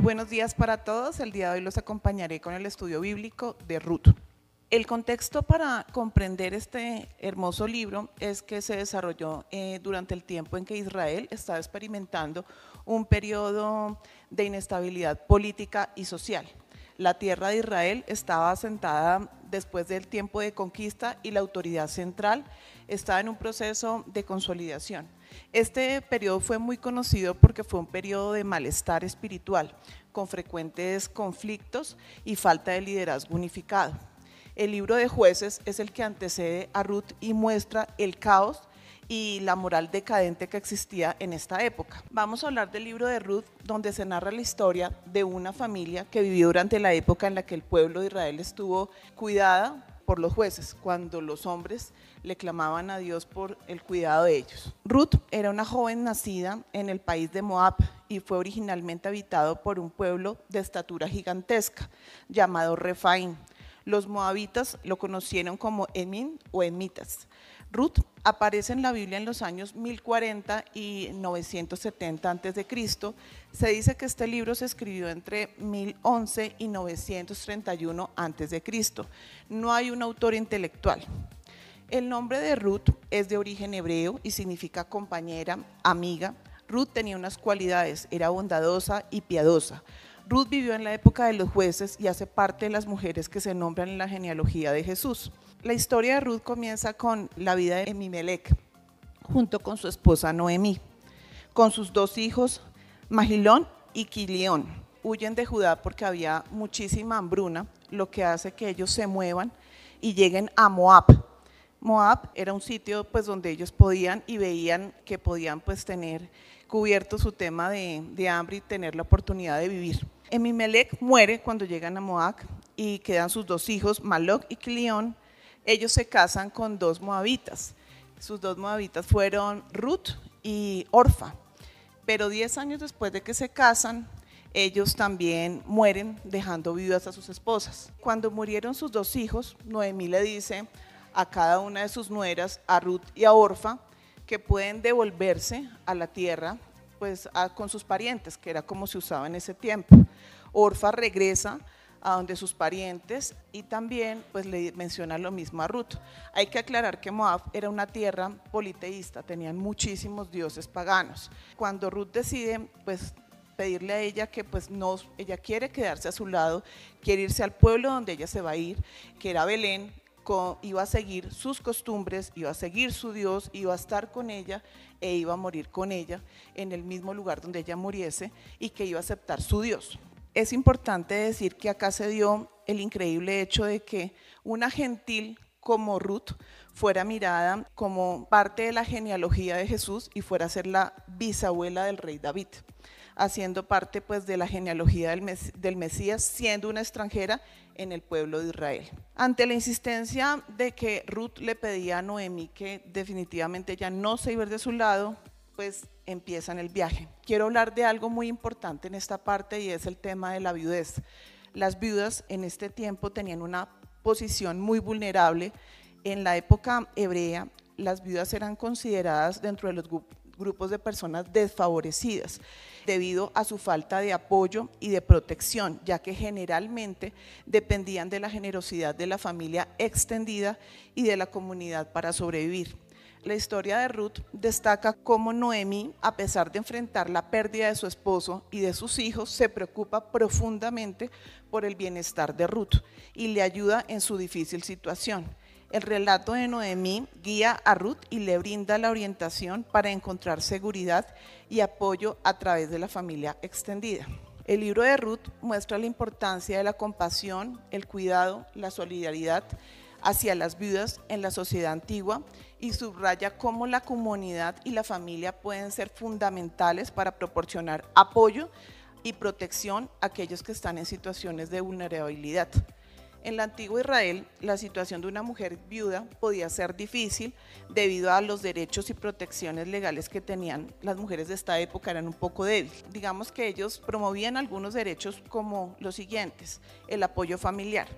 Buenos días para todos. El día de hoy los acompañaré con el estudio bíblico de Ruth. El contexto para comprender este hermoso libro es que se desarrolló eh, durante el tiempo en que Israel estaba experimentando un periodo de inestabilidad política y social. La tierra de Israel estaba asentada después del tiempo de conquista y la autoridad central estaba en un proceso de consolidación. Este periodo fue muy conocido porque fue un periodo de malestar espiritual, con frecuentes conflictos y falta de liderazgo unificado. El libro de jueces es el que antecede a Ruth y muestra el caos y la moral decadente que existía en esta época. Vamos a hablar del libro de Ruth, donde se narra la historia de una familia que vivió durante la época en la que el pueblo de Israel estuvo cuidada por los jueces, cuando los hombres le clamaban a Dios por el cuidado de ellos. Ruth era una joven nacida en el país de Moab y fue originalmente habitado por un pueblo de estatura gigantesca llamado Refaim los moabitas lo conocieron como Emin o Emitas. Ruth aparece en la Biblia en los años 1040 y 970 a.C. Se dice que este libro se escribió entre 1011 y 931 a.C. No hay un autor intelectual. El nombre de Ruth es de origen hebreo y significa compañera, amiga. Ruth tenía unas cualidades, era bondadosa y piadosa. Ruth vivió en la época de los jueces y hace parte de las mujeres que se nombran en la genealogía de Jesús. La historia de Ruth comienza con la vida de Emimelech, junto con su esposa Noemí, con sus dos hijos, Magilón y Quilión. Huyen de Judá porque había muchísima hambruna, lo que hace que ellos se muevan y lleguen a Moab. Moab era un sitio pues donde ellos podían y veían que podían pues tener cubierto su tema de, de hambre y tener la oportunidad de vivir. Emimelech muere cuando llegan a Moab y quedan sus dos hijos, Maloc y Clión. Ellos se casan con dos moabitas. Sus dos moabitas fueron Ruth y Orfa. Pero diez años después de que se casan, ellos también mueren dejando viudas a sus esposas. Cuando murieron sus dos hijos, Noemí le dice a cada una de sus nueras, a Ruth y a Orfa, que pueden devolverse a la tierra pues con sus parientes, que era como se usaba en ese tiempo. Orfa regresa a donde sus parientes y también pues le menciona lo mismo a Ruth. Hay que aclarar que Moab era una tierra politeísta, tenían muchísimos dioses paganos. Cuando Ruth decide pues pedirle a ella que pues no, ella quiere quedarse a su lado, quiere irse al pueblo donde ella se va a ir, que era Belén, iba a seguir sus costumbres, iba a seguir su Dios, iba a estar con ella e iba a morir con ella en el mismo lugar donde ella muriese y que iba a aceptar su Dios. Es importante decir que acá se dio el increíble hecho de que una gentil como Ruth fuera mirada como parte de la genealogía de Jesús y fuera a ser la bisabuela del rey David haciendo parte pues de la genealogía del, Mesías, siendo una extranjera en el pueblo de Israel. Ante la insistencia de que Ruth le pedía a Noemi que definitivamente ella no se iba de su lado, pues empiezan el viaje. Quiero hablar de algo muy importante en esta parte y es el tema de la viudez. Las viudas en este tiempo tenían una posición muy vulnerable. En la época hebrea, las viudas eran consideradas dentro de los grupos de personas desfavorecidas debido a su falta de apoyo y de protección, ya que generalmente dependían de la generosidad de la familia extendida y de la comunidad para sobrevivir. La historia de Ruth destaca cómo Noemi, a pesar de enfrentar la pérdida de su esposo y de sus hijos, se preocupa profundamente por el bienestar de Ruth y le ayuda en su difícil situación. El relato de Noemí guía a Ruth y le brinda la orientación para encontrar seguridad y apoyo a través de la familia extendida. El libro de Ruth muestra la importancia de la compasión, el cuidado, la solidaridad hacia las viudas en la sociedad antigua y subraya cómo la comunidad y la familia pueden ser fundamentales para proporcionar apoyo y protección a aquellos que están en situaciones de vulnerabilidad. En la antigua Israel, la situación de una mujer viuda podía ser difícil debido a los derechos y protecciones legales que tenían las mujeres de esta época, eran un poco débiles. Digamos que ellos promovían algunos derechos como los siguientes, el apoyo familiar.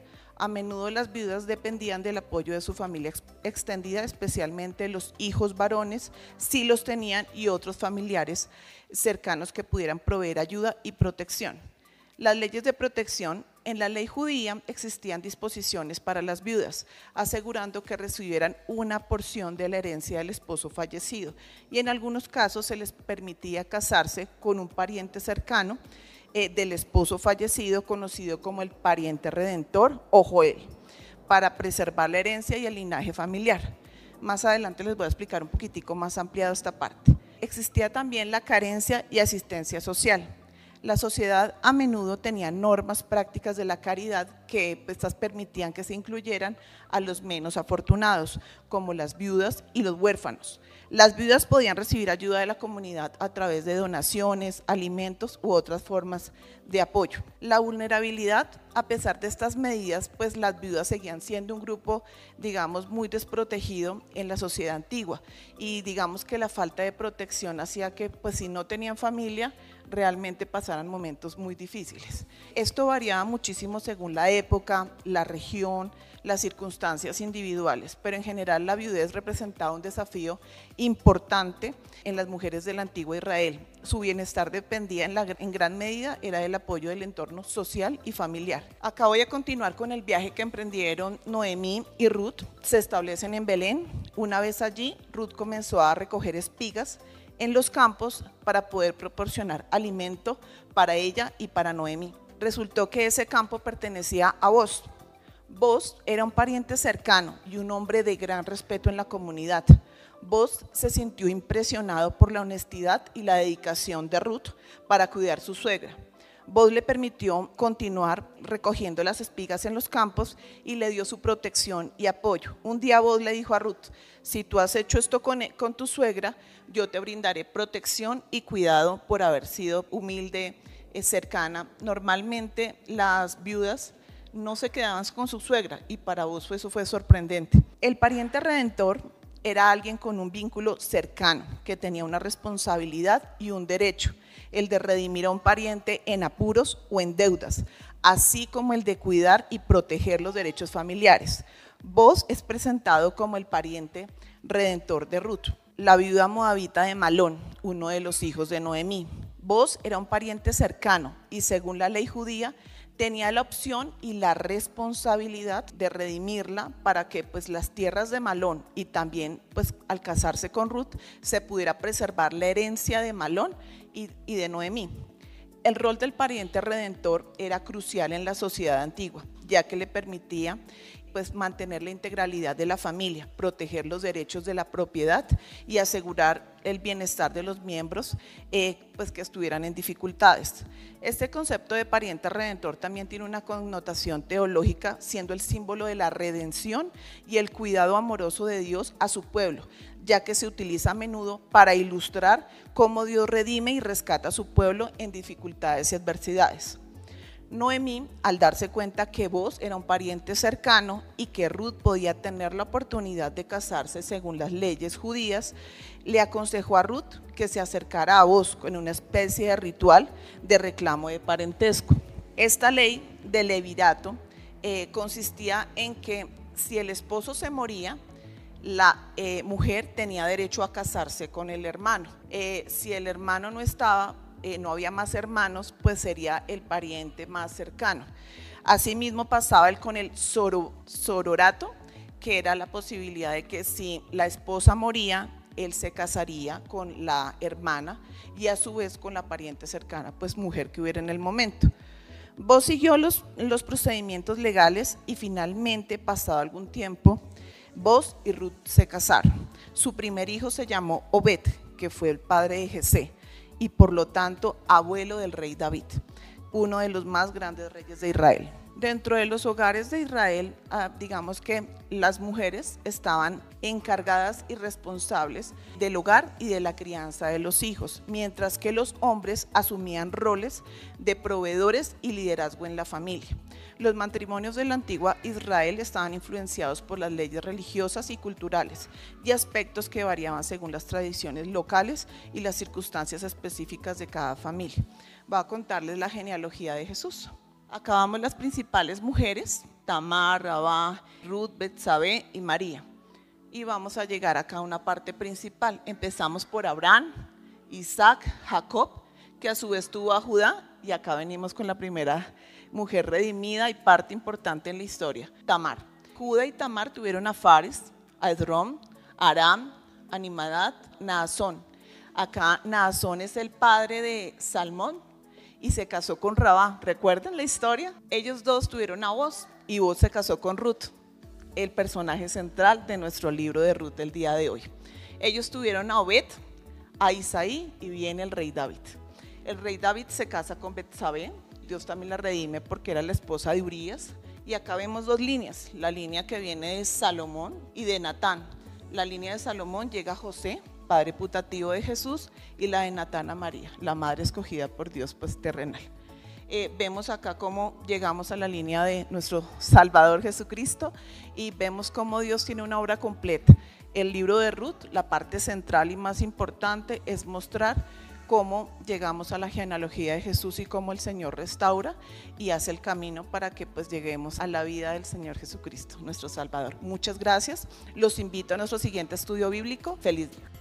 A menudo las viudas dependían del apoyo de su familia extendida, especialmente los hijos varones, si los tenían, y otros familiares cercanos que pudieran proveer ayuda y protección. Las leyes de protección en la ley judía existían disposiciones para las viudas, asegurando que recibieran una porción de la herencia del esposo fallecido y en algunos casos se les permitía casarse con un pariente cercano eh, del esposo fallecido conocido como el pariente redentor o Joel, para preservar la herencia y el linaje familiar. Más adelante les voy a explicar un poquitico más ampliado esta parte. Existía también la carencia y asistencia social la sociedad a menudo tenía normas prácticas de la caridad que pues, estas permitían que se incluyeran a los menos afortunados, como las viudas y los huérfanos. Las viudas podían recibir ayuda de la comunidad a través de donaciones, alimentos u otras formas de apoyo. La vulnerabilidad, a pesar de estas medidas, pues las viudas seguían siendo un grupo, digamos, muy desprotegido en la sociedad antigua y digamos que la falta de protección hacía que, pues si no tenían familia, realmente pasaran momentos muy difíciles. Esto variaba muchísimo según la época, la región, las circunstancias individuales, pero en general la viudez representaba un desafío importante en las mujeres del antiguo Israel. Su bienestar dependía en, gran medida del apoyo del entorno social y familiar. Acá voy a continuar con el viaje que emprendieron Noemí y Ruth. Se establecen en Belén. Una vez allí, Ruth comenzó a recoger espigas en los campos para poder proporcionar alimento para ella y para Noemi. Resultó que ese campo pertenecía a vos. Vos era un pariente cercano y un hombre de gran respeto en la comunidad. Vos se sintió impresionado por la honestidad y la dedicación de Ruth para cuidar su suegra. Vos le permitió continuar recogiendo las espigas en los campos y le dio su protección y apoyo. Un día vos le dijo a Ruth, si tú has hecho esto con, con tu suegra, yo te brindaré protección y cuidado por haber sido humilde, eh, cercana. Normalmente las viudas no se quedaban con su suegra y para vos eso fue sorprendente. El pariente redentor era alguien con un vínculo cercano, que tenía una responsabilidad y un derecho el de redimir a un pariente en apuros o en deudas, así como el de cuidar y proteger los derechos familiares. Vos es presentado como el pariente redentor de Ruth, la viuda moabita de Malón, uno de los hijos de Noemí. Vos era un pariente cercano y según la ley judía tenía la opción y la responsabilidad de redimirla para que pues las tierras de Malón y también pues al casarse con Ruth se pudiera preservar la herencia de Malón y, y de Noemí. El rol del pariente redentor era crucial en la sociedad antigua, ya que le permitía pues mantener la integralidad de la familia, proteger los derechos de la propiedad y asegurar el bienestar de los miembros eh, pues que estuvieran en dificultades. Este concepto de pariente redentor también tiene una connotación teológica, siendo el símbolo de la redención y el cuidado amoroso de Dios a su pueblo, ya que se utiliza a menudo para ilustrar cómo Dios redime y rescata a su pueblo en dificultades y adversidades. Noemí, al darse cuenta que vos era un pariente cercano y que Ruth podía tener la oportunidad de casarse según las leyes judías, le aconsejó a Ruth que se acercara a vos con una especie de ritual de reclamo de parentesco. Esta ley de levirato eh, consistía en que si el esposo se moría, la eh, mujer tenía derecho a casarse con el hermano. Eh, si el hermano no estaba, eh, no había más hermanos, pues sería el pariente más cercano. Asimismo pasaba él con el sororato, que era la posibilidad de que si la esposa moría, él se casaría con la hermana y a su vez con la pariente cercana, pues mujer que hubiera en el momento. Vos siguió los, los procedimientos legales y finalmente, pasado algún tiempo, Vos y Ruth se casaron. Su primer hijo se llamó Obed, que fue el padre de Jesé y por lo tanto abuelo del rey David, uno de los más grandes reyes de Israel. Dentro de los hogares de Israel, ah, digamos que las mujeres estaban encargadas y responsables del hogar y de la crianza de los hijos, mientras que los hombres asumían roles de proveedores y liderazgo en la familia. Los matrimonios de la antigua Israel estaban influenciados por las leyes religiosas y culturales y aspectos que variaban según las tradiciones locales y las circunstancias específicas de cada familia. Voy a contarles la genealogía de Jesús. Acabamos las principales mujeres, Tamar, Rabá, Ruth, Betsabé y María. Y vamos a llegar acá a una parte principal. Empezamos por Abraham, Isaac, Jacob, que a su vez tuvo a Judá, y acá venimos con la primera mujer redimida y parte importante en la historia, Tamar. Judá y Tamar tuvieron a Fares, a Edrom, Aram, Animadad, Naasón. Acá Naasón es el padre de Salmón y se casó con Rabá. ¿Recuerdan la historia? Ellos dos tuvieron a Voz y Voz se casó con Ruth, el personaje central de nuestro libro de Ruth del día de hoy. Ellos tuvieron a Obed, a Isaí y viene el rey David. El rey David se casa con Betsabé, Dios también la redime porque era la esposa de Urias. Y acá vemos dos líneas, la línea que viene de Salomón y de Natán. La línea de Salomón llega a José, padre putativo de Jesús, y la de Natán a María, la madre escogida por Dios pues terrenal. Eh, vemos acá cómo llegamos a la línea de nuestro Salvador Jesucristo y vemos cómo Dios tiene una obra completa. El libro de Ruth, la parte central y más importante es mostrar cómo llegamos a la genealogía de Jesús y cómo el Señor restaura y hace el camino para que pues lleguemos a la vida del Señor Jesucristo, nuestro Salvador. Muchas gracias. Los invito a nuestro siguiente estudio bíblico. Feliz día.